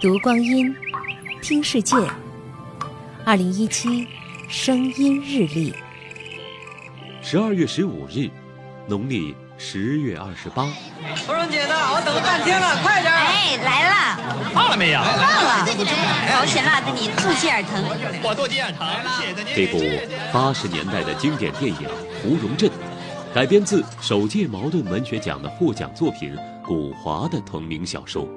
读光阴，听世界。二零一七声音日历，十二月十五日，农历十月二十八。芙蓉姐呢？我等了半天了，快点！哎，来了，放了没有？放了，保险辣的你肚脐眼疼。我肚脐眼疼，谢谢您。这部八十年代的经典电影《芙蓉镇》，改编自首届茅盾文学奖的获奖作品《古华》的同名小说。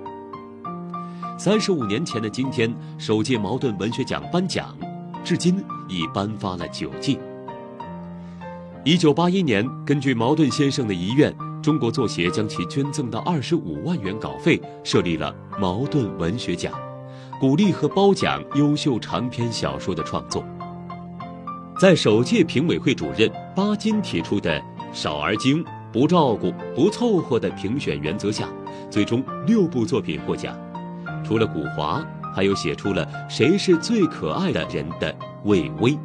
三十五年前的今天，首届茅盾文学奖颁奖，至今已颁发了九届。一九八一年，根据茅盾先生的遗愿，中国作协将其捐赠的二十五万元稿费设立了茅盾文学奖，鼓励和褒奖优秀长篇小说的创作。在首届评委会主任巴金提出的“少而精、不照顾、不凑合”的评选原则下，最终六部作品获奖。除了古华，还有写出了“谁是最可爱的人”的魏巍。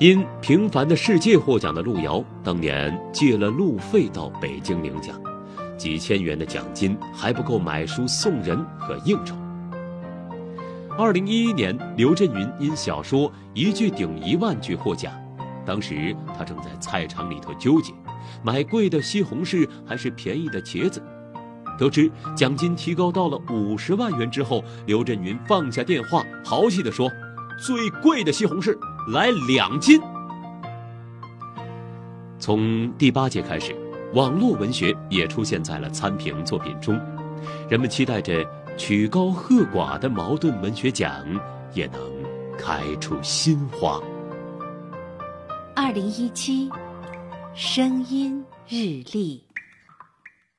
因《平凡的世界》获奖的路遥，当年借了路费到北京领奖，几千元的奖金还不够买书送人和应酬。二零一一年，刘震云因小说《一句顶一万句》获奖，当时他正在菜场里头纠结，买贵的西红柿还是便宜的茄子。得知奖金提高到了五十万元之后，刘震云放下电话，豪气地说：“最贵的西红柿来两斤。”从第八届开始，网络文学也出现在了参评作品中，人们期待着曲高和寡的茅盾文学奖也能开出新花。二零一七声音日历。